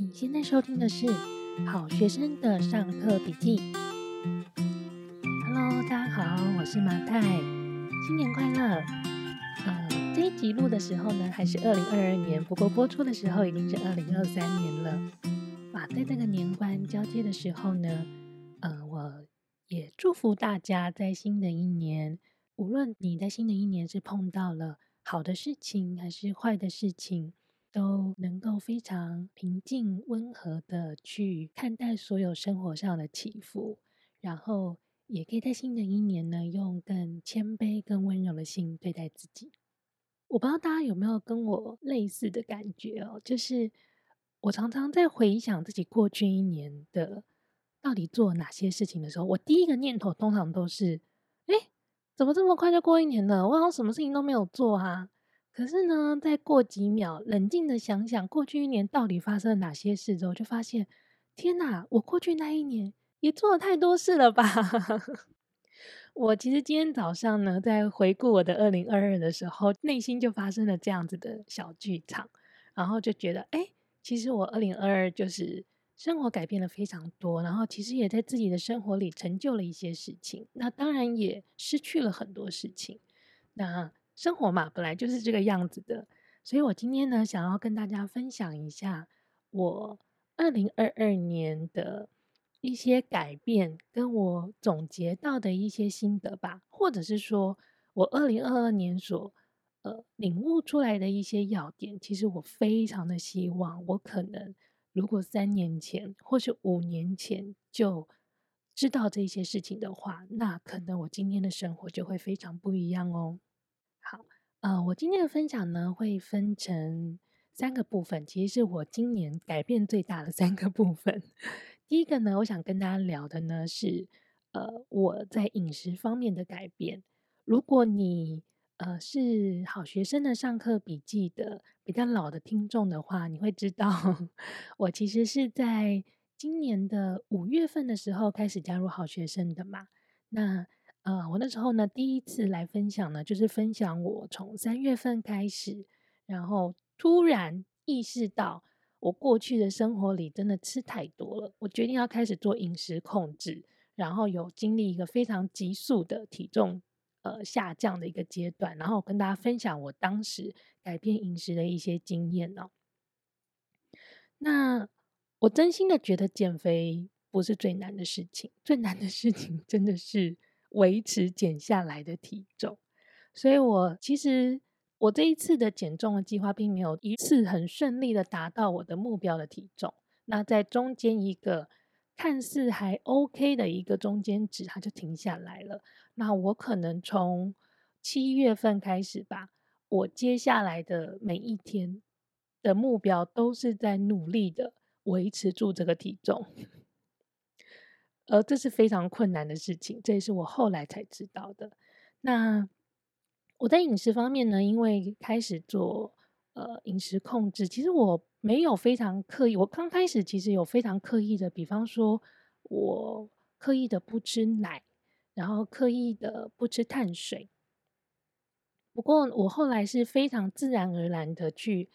你现在收听的是好学生的上课笔记。Hello，大家好，我是马太，新年快乐。呃，这一集录的时候呢，还是二零二二年，不过播出的时候已经是二零二三年了。啊，在这个年关交接的时候呢，呃，我也祝福大家在新的一年，无论你在新的一年是碰到了好的事情还是坏的事情。都能够非常平静温和的去看待所有生活上的起伏，然后也可以在新的一年呢，用更谦卑、更温柔的心对待自己。我不知道大家有没有跟我类似的感觉哦，就是我常常在回想自己过去一年的到底做哪些事情的时候，我第一个念头通常都是：哎，怎么这么快就过一年了？我好像什么事情都没有做啊。可是呢，再过几秒，冷静的想想过去一年到底发生了哪些事之后，就发现，天哪，我过去那一年也做了太多事了吧？我其实今天早上呢，在回顾我的二零二二的时候，内心就发生了这样子的小剧场，然后就觉得，哎，其实我二零二二就是生活改变了非常多，然后其实也在自己的生活里成就了一些事情，那当然也失去了很多事情，那。生活嘛，本来就是这个样子的，所以我今天呢，想要跟大家分享一下我二零二二年的一些改变，跟我总结到的一些心得吧，或者是说我二零二二年所呃领悟出来的一些要点。其实我非常的希望，我可能如果三年前或是五年前就知道这些事情的话，那可能我今天的生活就会非常不一样哦。呃，我今天的分享呢，会分成三个部分，其实是我今年改变最大的三个部分。第一个呢，我想跟大家聊的呢是，呃，我在饮食方面的改变。如果你呃是好学生的上课笔记的比较老的听众的话，你会知道，我其实是在今年的五月份的时候开始加入好学生的嘛。那呃，我那时候呢，第一次来分享呢，就是分享我从三月份开始，然后突然意识到，我过去的生活里真的吃太多了，我决定要开始做饮食控制，然后有经历一个非常急速的体重呃下降的一个阶段，然后跟大家分享我当时改变饮食的一些经验哦。那我真心的觉得减肥不是最难的事情，最难的事情真的是。维持减下来的体重，所以我其实我这一次的减重的计划并没有一次很顺利的达到我的目标的体重。那在中间一个看似还 OK 的一个中间值，它就停下来了。那我可能从七月份开始吧，我接下来的每一天的目标都是在努力的维持住这个体重。而这是非常困难的事情，这也是我后来才知道的。那我在饮食方面呢，因为开始做呃饮食控制，其实我没有非常刻意。我刚开始其实有非常刻意的，比方说我刻意的不吃奶，然后刻意的不吃碳水。不过我后来是非常自然而然的去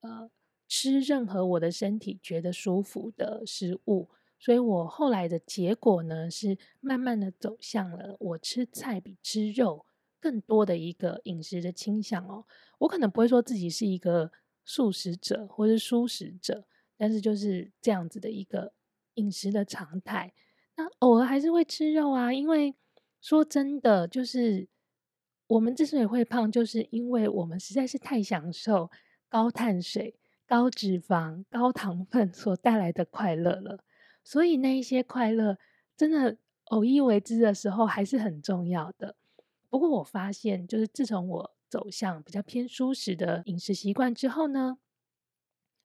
呃吃任何我的身体觉得舒服的食物。所以我后来的结果呢，是慢慢的走向了我吃菜比吃肉更多的一个饮食的倾向哦。我可能不会说自己是一个素食者或是蔬食者，但是就是这样子的一个饮食的常态。那偶尔还是会吃肉啊，因为说真的，就是我们之所以会胖，就是因为我们实在是太享受高碳水、高脂肪、高糖分所带来的快乐了。所以那一些快乐，真的偶一为之的时候还是很重要的。不过我发现，就是自从我走向比较偏舒适的饮食习惯之后呢，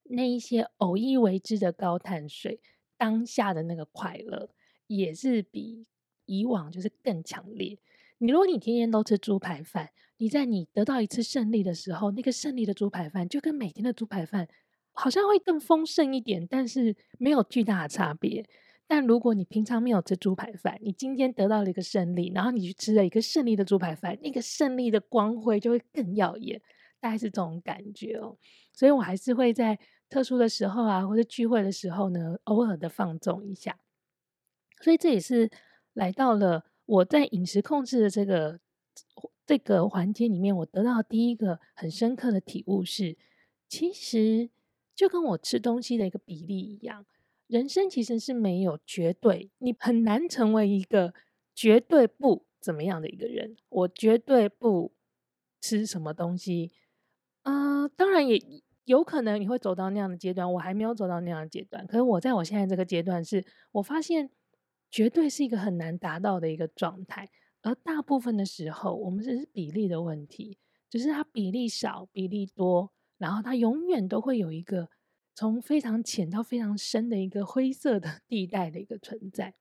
那一些偶一为之的高碳水，当下的那个快乐，也是比以往就是更强烈。你如果你天天都吃猪排饭，你在你得到一次胜利的时候，那个胜利的猪排饭就跟每天的猪排饭。好像会更丰盛一点，但是没有巨大的差别。但如果你平常没有吃猪排饭，你今天得到了一个胜利，然后你去吃了一个胜利的猪排饭，那个胜利的光辉就会更耀眼，大概是这种感觉哦。所以我还是会在特殊的时候啊，或者聚会的时候呢，偶尔的放纵一下。所以这也是来到了我在饮食控制的这个这个环节里面，我得到第一个很深刻的体悟是，其实就跟我吃东西的一个比例一样，人生其实是没有绝对，你很难成为一个绝对不怎么样的一个人。我绝对不吃什么东西，嗯、当然也。有可能你会走到那样的阶段，我还没有走到那样的阶段。可是我在我现在这个阶段是，是我发现绝对是一个很难达到的一个状态。而大部分的时候，我们只是比例的问题，只是它比例少、比例多，然后它永远都会有一个从非常浅到非常深的一个灰色的 地带的一个存在。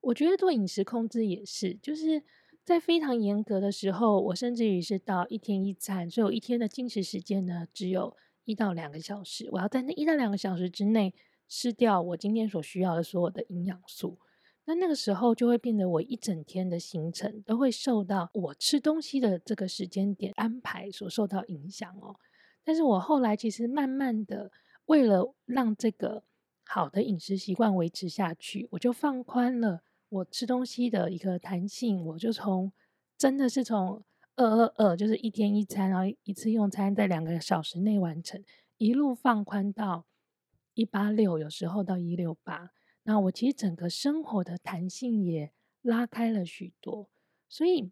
我觉得做饮食控制也是，就是。在非常严格的时候，我甚至于是到一天一餐，所以我一天的进食时间呢，只有一到两个小时。我要在那一到两个小时之内吃掉我今天所需要的所有的营养素。那那个时候就会变得我一整天的行程都会受到我吃东西的这个时间点安排所受到影响哦。但是我后来其实慢慢的，为了让这个好的饮食习惯维持下去，我就放宽了。我吃东西的一个弹性，我就从真的是从二二二，就是一天一餐，然后一次用餐在两个小时内完成，一路放宽到一八六，有时候到一六八。那我其实整个生活的弹性也拉开了许多。所以，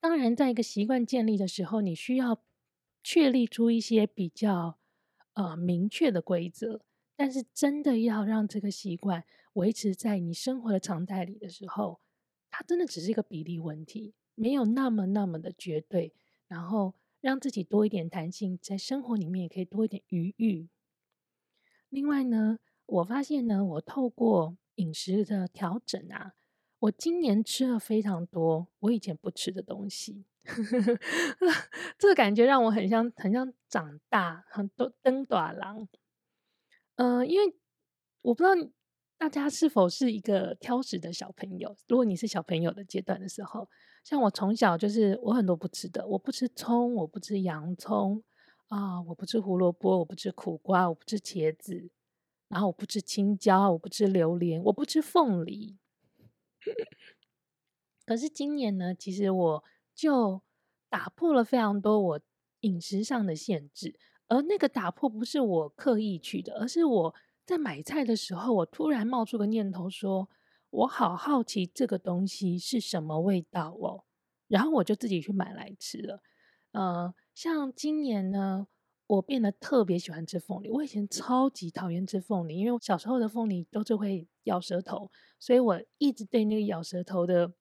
当然，在一个习惯建立的时候，你需要确立出一些比较呃明确的规则。但是，真的要让这个习惯。维持在你生活的常态里的时候，它真的只是一个比例问题，没有那么那么的绝对。然后让自己多一点弹性，在生活里面也可以多一点余裕。另外呢，我发现呢，我透过饮食的调整啊，我今年吃了非常多我以前不吃的东西，这个感觉让我很像很像长大，很多登大郎。嗯、因为我不知道。大家是否是一个挑食的小朋友？如果你是小朋友的阶段的时候，像我从小就是我很多不吃的，我不吃葱，我不吃洋葱啊，我不吃胡萝卜，我不吃苦瓜，我不吃茄子，然后我不吃青椒，我不吃榴莲，我不吃凤梨。可是今年呢，其实我就打破了非常多我饮食上的限制，而那个打破不是我刻意去的，而是我。在买菜的时候，我突然冒出个念头说，我好好奇这个东西是什么味道哦，然后我就自己去买来吃了。呃，像今年呢，我变得特别喜欢吃凤梨。我以前超级讨厌吃凤梨，因为我小时候的凤梨都是会咬舌头，所以我一直对那个咬舌头的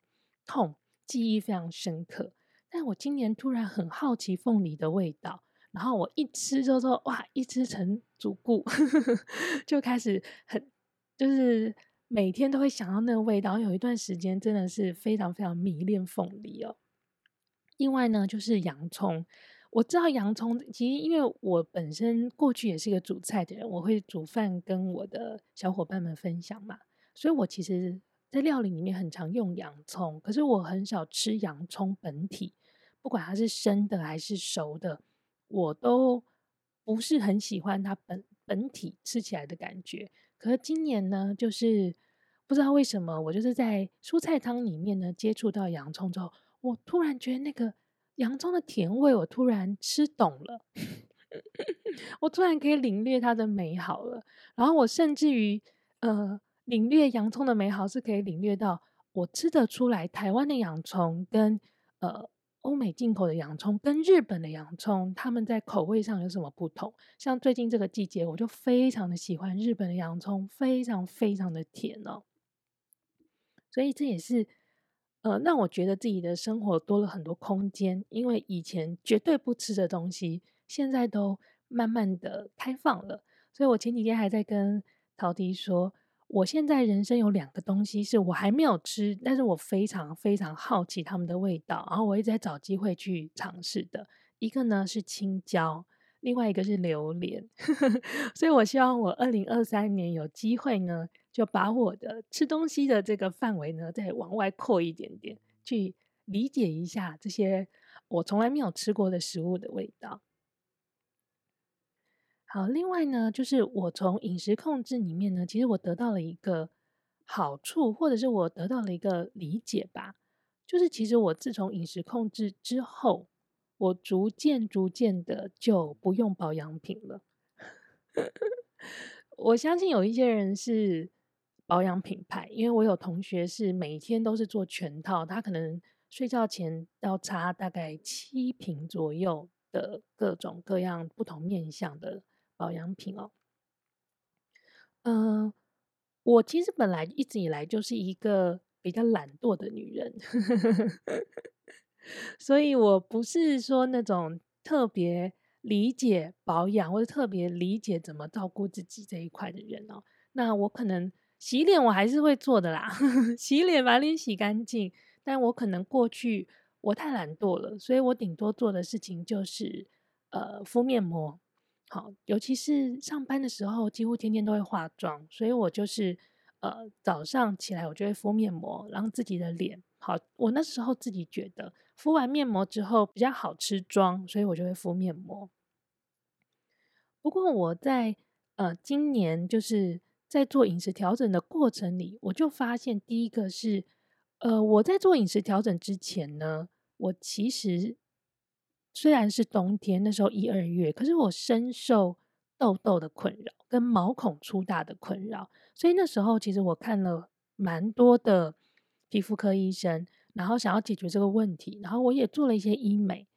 痛记忆非常深刻。但我今年突然很好奇凤梨的味道。然后我一吃就说哇，一吃成主顾，就开始很就是每天都会想到那个味道。有一段时间真的是非常非常迷恋凤梨哦。另外呢，就是洋葱，我知道洋葱其实因为我本身过去也是一个煮菜的人，我会煮饭跟我的小伙伴们分享嘛，所以我其实在料理里面很常用洋葱，可是我很少吃洋葱本体，不管它是生的还是熟的。我都不是很喜欢它本本体吃起来的感觉，可是今年呢，就是不知道为什么，我就是在蔬菜汤里面呢接触到洋葱之后，我突然觉得那个洋葱的甜味，我突然吃懂了，我突然可以领略它的美好了。然后我甚至于呃，领略洋葱的美好是可以领略到我吃得出来台湾的洋葱跟呃。欧美进口的洋葱跟日本的洋葱，他们在口味上有什么不同？像最近这个季节，我就非常的喜欢日本的洋葱，非常非常的甜哦。所以这也是呃让我觉得自己的生活多了很多空间，因为以前绝对不吃的东西，现在都慢慢的开放了。所以我前几天还在跟陶迪说。我现在人生有两个东西是我还没有吃，但是我非常非常好奇它们的味道，然后我一直在找机会去尝试的。一个呢是青椒，另外一个是榴莲。所以我希望我二零二三年有机会呢，就把我的吃东西的这个范围呢再往外扩一点点，去理解一下这些我从来没有吃过的食物的味道。好，另外呢，就是我从饮食控制里面呢，其实我得到了一个好处，或者是我得到了一个理解吧。就是其实我自从饮食控制之后，我逐渐逐渐的就不用保养品了。我相信有一些人是保养品牌，因为我有同学是每天都是做全套，他可能睡觉前要擦大概七瓶左右的各种各样不同面向的保养品哦。嗯、我其实本来一直以来就是一个。比较懒惰的女人，所以我不是说那种特别理解保养或者特别理解怎么照顾自己这一块的人哦。那我可能洗脸我还是会做的啦，洗脸把脸洗干净。但我可能过去我太懒惰了，所以我顶多做的事情就是呃敷面膜。好，尤其是上班的时候，几乎天天都会化妆，所以我就是。呃，早上起来我就会敷面膜，让自己的脸好。我那时候自己觉得敷完面膜之后比较好吃妆，所以我就会敷面膜。不过我在呃今年就是在做饮食调整的过程里，我就发现第一个是，呃，我在做饮食调整之前呢，我其实虽然是冬天那时候一二月，可是我深受痘痘的困扰跟毛孔粗大的困扰。所以那时候，其实我看了蛮多的皮肤科医生，然后想要解决这个问题，然后我也做了一些医美。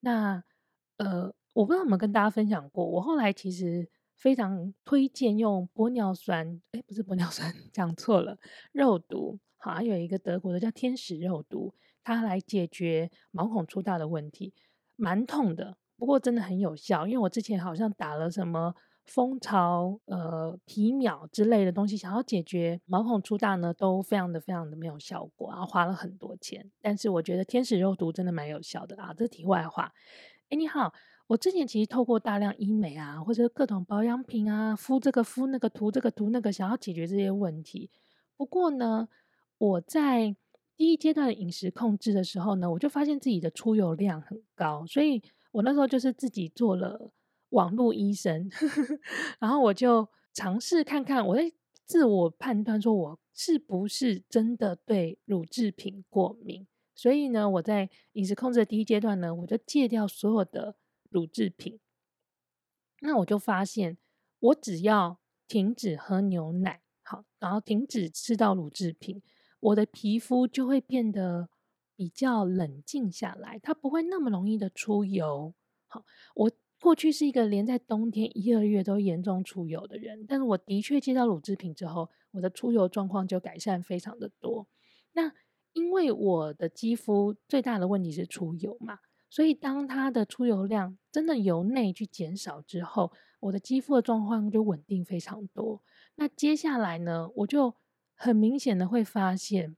那呃，我不知道有没有跟大家分享过，我后来其实非常推荐用玻尿酸，诶，不是玻尿酸，讲错了，肉毒，好像有一个德国的叫天使肉毒，它来解决毛孔粗大的问题，蛮痛的，不过真的很有效，因为我之前好像打了什么。蜂巢、呃皮秒之类的东西，想要解决毛孔粗大呢，都非常的非常的没有效果，然后花了很多钱。但是我觉得天使肉毒真的蛮有效的啊，这是题外话。哎，你好，我之前其实透过大量医美啊，或者各种保养品啊，敷这个敷那个，涂这个涂那个，想要解决这些问题。不过呢，我在第一阶段的饮食控制的时候呢，我就发现自己的出油量很高，所以我那时候就是自己做了。网络医生，然后我就尝试看看，我在自我判断，说我是不是真的对乳制品过敏。所以呢，我在饮食控制的第一阶段呢，我就戒掉所有的乳制品。那我就发现，我只要停止喝牛奶，好，然后停止吃到乳制品，我的皮肤就会变得比较冷静下来，它不会那么容易的出油。好，我。过去是一个连在冬天一二月都严重出油的人，但是我的确接到乳制品之后，我的出油状况就改善非常的多。那因为我的肌肤最大的问题是出油嘛，所以当它的出油量真的由内去减少之后，我的肌肤的状况就稳定非常多。那接下来呢，我就很明显的会发现，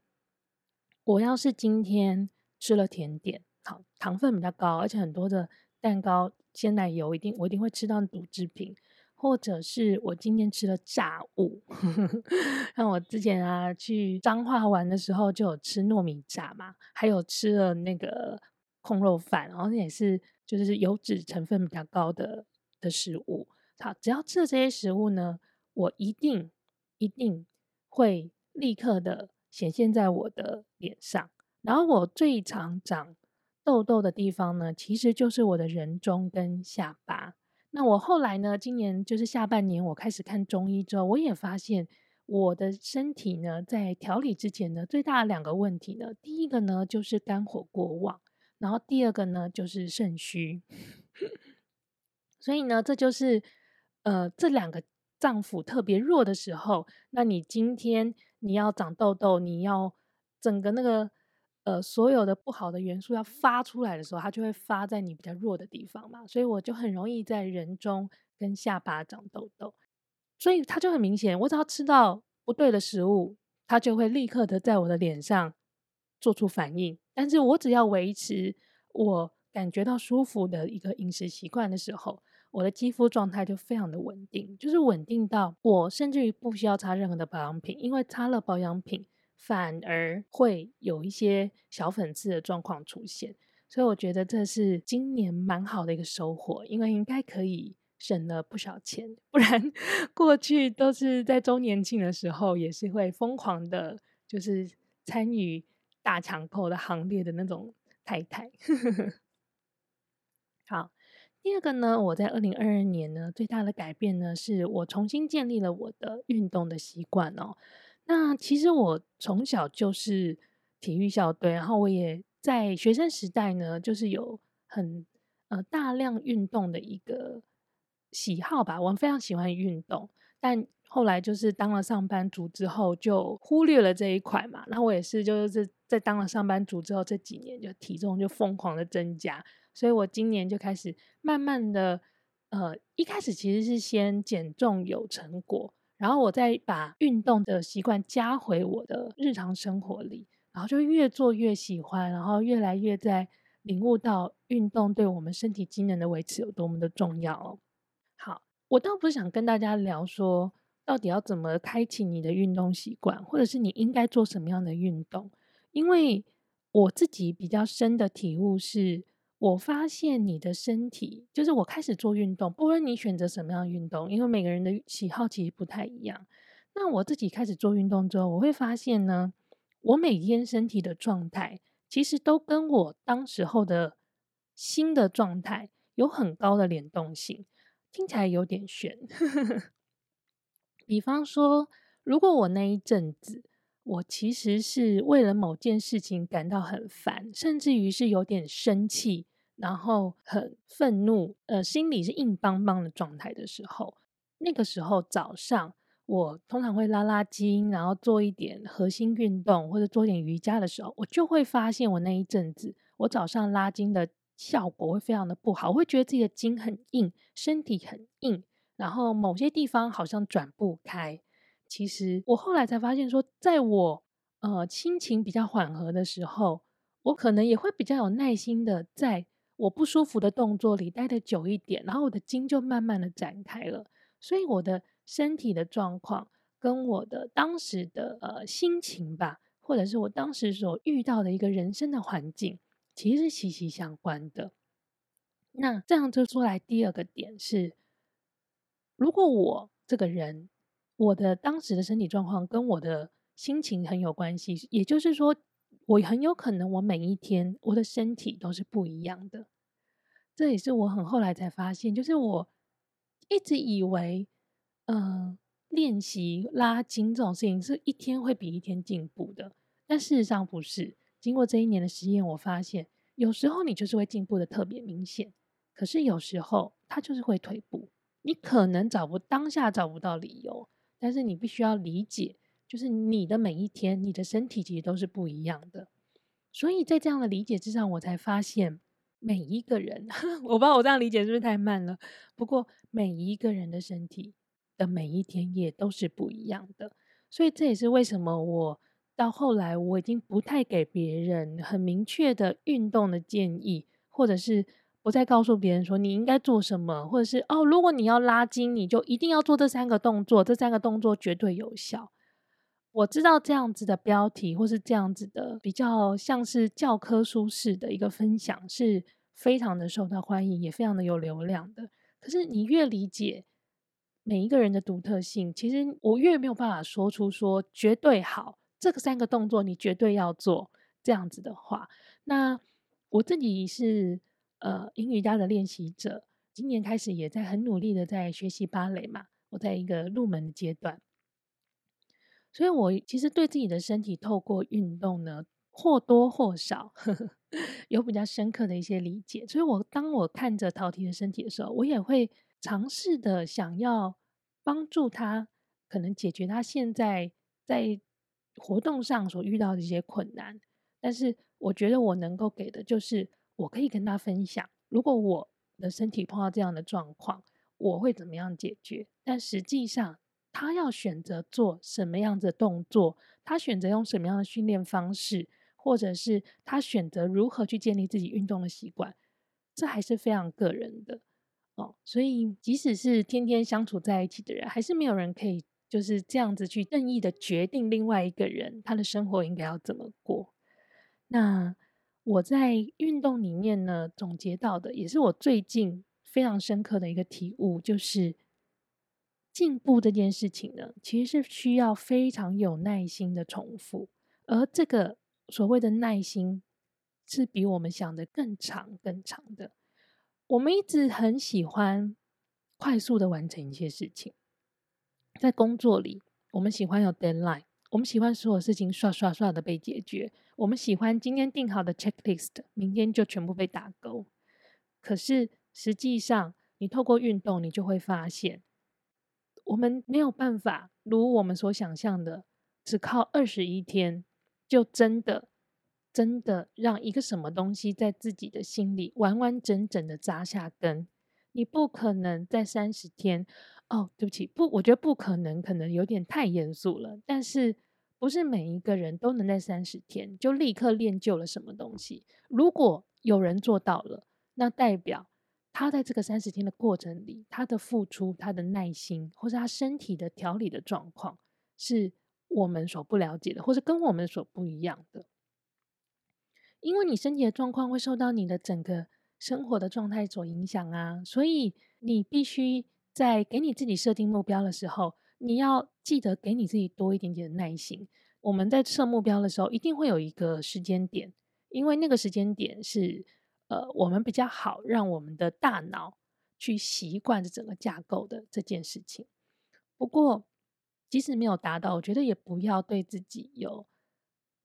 我要是今天吃了甜点，好，糖分比较高，而且很多的蛋糕。鲜奶油一定，我一定会吃到乳制品，或者是我今天吃了炸物。像我之前啊去彰化玩的时候，就有吃糯米炸嘛，还有吃了那个控肉饭，然后也是就是油脂成分比较高的的食物。好，只要吃了这些食物呢，我一定一定会立刻的显现在我的脸上，然后我最常长。痘痘的地方呢，其实就是我的人中跟下巴。那我后来呢，今年就是下半年，我开始看中医之后，我也发现我的身体呢，在调理之前呢，最大的两个问题呢，第一个呢就是肝火过旺，然后第二个呢就是肾虚。所以呢，这就是呃这两个脏腑特别弱的时候，那你今天你要长痘痘，你要整个那个。呃，所有的不好的元素要发出来的时候，它就会发在你比较弱的地方嘛，所以我就很容易在人中跟下巴长痘痘，所以它就很明显，我只要吃到不对的食物，它就会立刻的在我的脸上做出反应。但是我只要维持我感觉到舒服的一个饮食习惯的时候，我的肌肤状态就非常的稳定，就是稳定到我甚至于不需要擦任何的保养品，因为擦了保养品。反而会有一些小粉刺的状况出现，所以我觉得这是今年蛮好的一个收获，因为应该可以省了不少钱。不然 过去都是在周年庆的时候，也是会疯狂的，就是参与大抢购的行列的那种太太。好，第二个呢，我在二零二二年呢，最大的改变呢，是我重新建立了我的运动的习惯哦。那其实我从小就是体育校队，然后我也在学生时代呢，就是有很呃大量运动的一个喜好吧。我非常喜欢运动，但后来就是当了上班族之后，就忽略了这一块嘛。那我也是就是在当了上班族之后，这几年就体重就疯狂的增加，所以我今年就开始慢慢的呃，一开始其实是先减重有成果。然后我再把运动的习惯加回我的日常生活里，然后就越做越喜欢，然后越来越在领悟到运动对我们身体机能的维持有多么的重要哦。好，我倒不是想跟大家聊说到底要怎么开启你的运动习惯，或者是你应该做什么样的运动，因为我自己比较深的体悟是。我发现你的身体，就是我开始做运动，不论你选择什么样的运动，因为每个人的喜好其实不太一样。那我自己开始做运动之后，我会发现呢，我每天身体的状态，其实都跟我当时候的新的状态有很高的联动性。听起来有点悬，比方说，如果我那一阵子，我其实是为了某件事情感到很烦，甚至于是有点生气。然后很愤怒，呃，心里是硬邦邦的状态的时候，那个时候早上我通常会拉拉筋，然后做一点核心运动或者做点瑜伽的时候，我就会发现我那一阵子我早上拉筋的效果会非常的不好，我会觉得自己的筋很硬，身体很硬，然后某些地方好像转不开。其实我后来才发现说，在我呃心情比较缓和的时候，我可能也会比较有耐心的在。我不舒服的动作里待得久一点，然后我的筋就慢慢的展开了，所以我的身体的状况跟我的当时的呃心情吧，或者是我当时所遇到的一个人生的环境，其实是息息相关的。那这样就说来，第二个点是，如果我这个人，我的当时的身体状况跟我的心情很有关系，也就是说。我很有可能，我每一天我的身体都是不一样的。这也是我很后来才发现，就是我一直以为，嗯、练习拉筋这种事情是一天会比一天进步的，但事实上不是。经过这一年的实验，我发现有时候你就是会进步的特别明显，可是有时候它就是会退步。你可能找不当下找不到理由，但是你必须要理解。就是你的每一天，你的身体其实都是不一样的，所以在这样的理解之上，我才发现每一个人，我不知道我这样理解是不是太慢了。不过每一个人的身体的每一天也都是不一样的，所以这也是为什么我到后来我已经不太给别人很明确的运动的建议，或者是我再告诉别人说你应该做什么，或者是哦，如果你要拉筋，你就一定要做这三个动作，这三个动作绝对有效。我知道这样子的标题，或是这样子的比较像是教科书式的一个分享，是非常的受到欢迎，也非常的有流量的。可是你越理解每一个人的独特性，其实我越没有办法说出说绝对好，这个三个动作你绝对要做这样子的话。那我自己是呃英语家的练习者，今年开始也在很努力的在学习芭蕾嘛，我在一个入门的阶段。所以，我其实对自己的身体透过运动呢，或多或少呵呵 有比较深刻的一些理解。所以我当我看着陶提的身体的时候，我也会尝试的想要帮助他，可能解决他现在在活动上所遇到的一些困难。但是，我觉得我能够给的就是，我可以跟他分享，如果我的身体碰到这样的状况，我会怎么样解决。但实际上，他要选择做什么样的动作，他选择用什么样的训练方式，或者是他选择如何去建立自己运动的习惯，这还是非常个人的哦。所以，即使是天天相处在一起的人，还是没有人可以就是这样子去任意的决定另外一个人他的生活应该要怎么过。那我在运动里面呢，总结到的，也是我最近非常深刻的一个体悟，就是进步这件事情呢，其实是需要非常有耐心的重复，而这个所谓的耐心，是比我们想的更长、更长的。我们一直很喜欢快速的完成一些事情，在工作里，我们喜欢有 deadline，我们喜欢所有事情刷刷刷的被解决，我们喜欢今天定好的 checklist，明天就全部被打勾。可是实际上，你透过运动，你就会发现，我们没有办法如我们所想象的，只靠二十一天就真的。真的让一个什么东西在自己的心里完完整整的扎下根，你不可能在三十天。哦，对不起，不，我觉得不可能，可能有点太严肃了。但是，不是每一个人都能在三十天就立刻练就了什么东西。如果有人做到了，那代表他在这个三十天的过程里，他的付出、他的耐心，或是他身体的调理的状况，是我们所不了解的，或是跟我们所不一样的。因为你身体的状况会受到你的整个生活的状态所影响啊，所以你必须在给你自己设定目标的时候，你要记得给你自己多一点点的耐心。我们在设目标的时候，一定会有一个时间点，因为那个时间点是呃，我们比较好让我们的大脑去习惯这整个架构的这件事情。不过，即使没有达到，我觉得也不要对自己有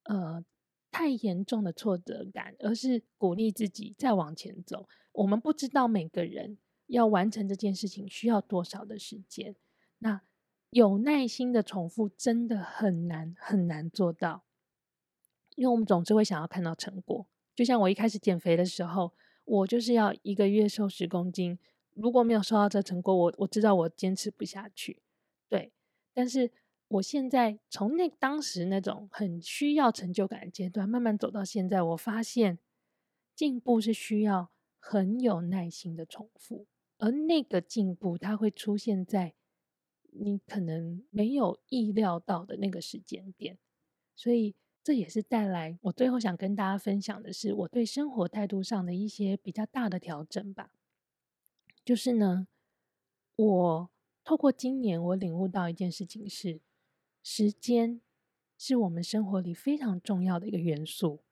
呃。太严重的挫折感，而是鼓励自己再往前走。我们不知道每个人要完成这件事情需要多少的时间，那有耐心的重复真的很难很难做到，因为我们总是会想要看到成果。就像我一开始减肥的时候，我就是要一个月瘦十公斤，如果没有收到这成果，我我知道我坚持不下去。对，但是。我现在从那当时那种很需要成就感的阶段，慢慢走到现在，我发现进步是需要很有耐心的重复，而那个进步它会出现在你可能没有意料到的那个时间点，所以这也是带来我最后想跟大家分享的是我对生活态度上的一些比较大的调整吧。就是呢，我透过今年我领悟到一件事情是。时间是我们生活里非常重要的一个元素。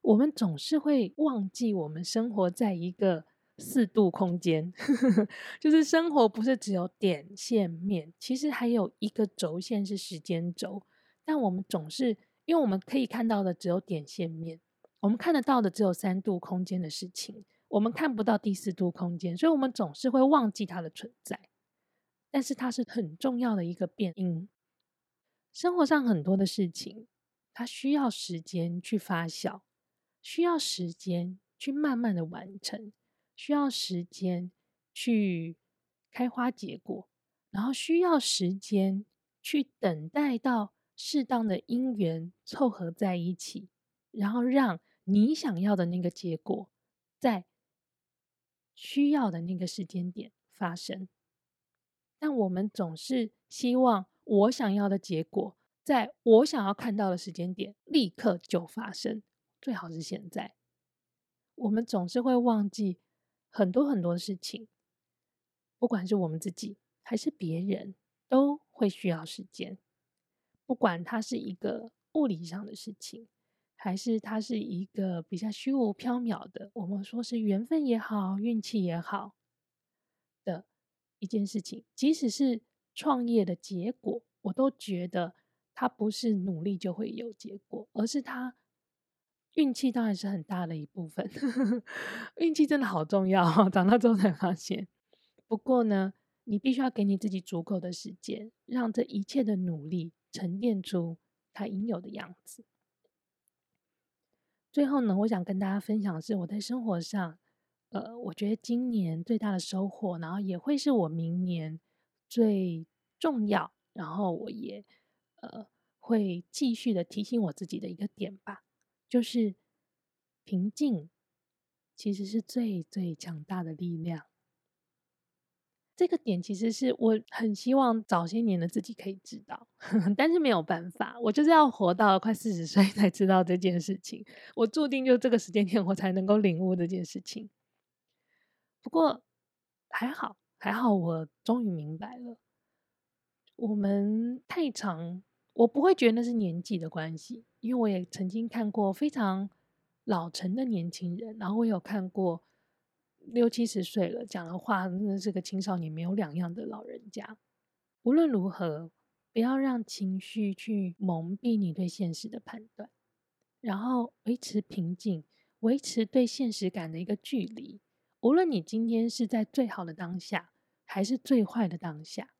我们总是会忘记，我们生活在一个四度空间，就是生活不是只有点线面，其实还有一个轴线是时间轴。但我们总是，因为我们可以看到的只有点线面，我们看得到的只有三度空间的事情，我们看不到第四度空间，所以我们总是会忘记它的存在。但是它是很重要的一个变因。生活上很多的事情，它需要时间去发酵，需要时间去慢慢的完成，需要时间去开花结果，然后需要时间去等待到适当的因缘凑合在一起，然后让你想要的那个结果在需要的那个时间点发生。但我们总是希望。我想要的结果，在我想要看到的时间点立刻就发生，最好是现在。我们总是会忘记很多很多事情，不管是我们自己还是别人，都会需要时间。不管它是一个物理上的事情，还是它是一个比较虚无缥缈的，我们说是缘分也好，运气也好的一件事情，即使是。创业的结果，我都觉得他不是努力就会有结果，而是他运气当然是很大的一部分。运气真的好重要哦，长大之后才发现。不过呢，你必须要给你自己足够的时间，让这一切的努力沉淀出它应有的样子。最后呢，我想跟大家分享的是我在生活上，呃，我觉得今年最大的收获，然后也会是我明年。最重要，然后我也呃会继续的提醒我自己的一个点吧，就是平静其实是最最强大的力量。这个点其实是我很希望早些年的自己可以知道，但是没有办法，我就是要活到快四十岁才知道这件事情。我注定就这个时间点我才能够领悟这件事情。不过还好，还好，我终于明白了。我们太长，我不会觉得那是年纪的关系，因为我也曾经看过非常老成的年轻人，然后我有看过六七十岁了讲的话，那是个青少年没有两样的老人家。无论如何，不要让情绪去蒙蔽你对现实的判断，然后维持平静，维持对现实感的一个距离。无论你今天是在最好的当下，还是最坏的当下，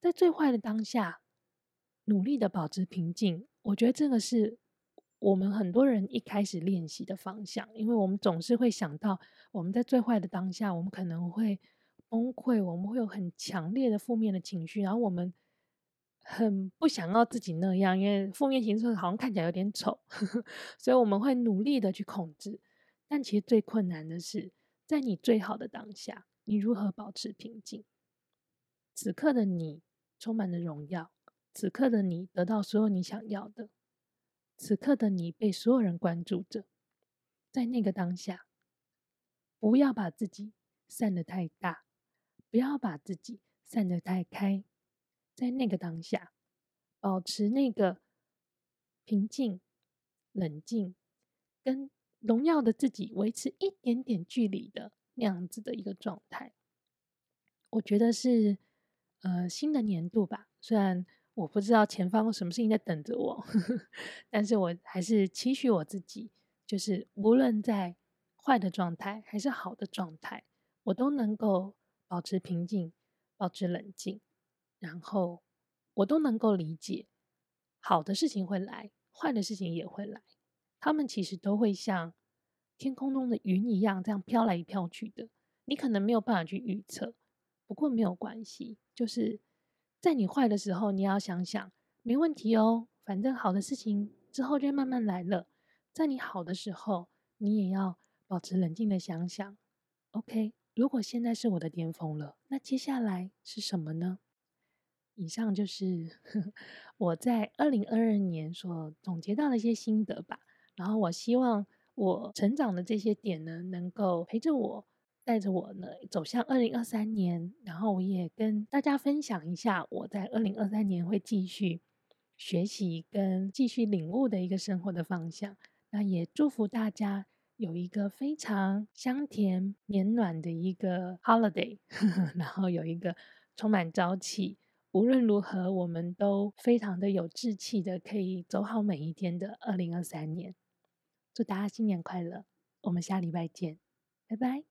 在最坏的当下，努力的保持平静。我觉得这个是我们很多人一开始练习的方向，因为我们总是会想到我们在最坏的当下，我们可能会。崩溃，我们会有很强烈的负面的情绪，然后我们很不想要自己那样，因为负面情绪好像看起来有点丑，呵呵，所以我们会努力的去控制。但其实最困难的是，在你最好的当下，你如何保持平静？此刻的你充满了荣耀，此刻的你得到所有你想要的，此刻的你被所有人关注着，在那个当下，不要把自己散得太大。不要把自己散得太开，在那个当下，保持那个平静、冷静，跟荣耀的自己维持一点点距离的那样子的一个状态。我觉得是呃新的年度吧，虽然我不知道前方什么事情在等着我，但是我还是期许我自己，就是无论在坏的状态还是好的状态，我都能够。保持平静，保持冷静，然后我都能够理解，好的事情会来，坏的事情也会来，他们其实都会像天空中的云一样，这样飘来飘去的。你可能没有办法去预测，不过没有关系，就是在你坏的时候，你要想想，没问题哦，反正好的事情之后就慢慢来了。在你好的时候，你也要保持冷静的想想，OK。如果现在是我的巅峰了，那接下来是什么呢？以上就是 我在二零二二年所总结到的一些心得吧。然后我希望我成长的这些点呢，能够陪着我，带着我呢走向二零二三年。然后我也跟大家分享一下我在二零二三年会继续学习跟继续领悟的一个生活的方向。那也祝福大家。有一个非常香甜绵暖的一个 holiday，呵 呵，然后有一个充满朝气，无论如何我们都非常的有志气的，可以走好每一天的二零二三年。祝大家新年快乐！我们下礼拜见，拜拜。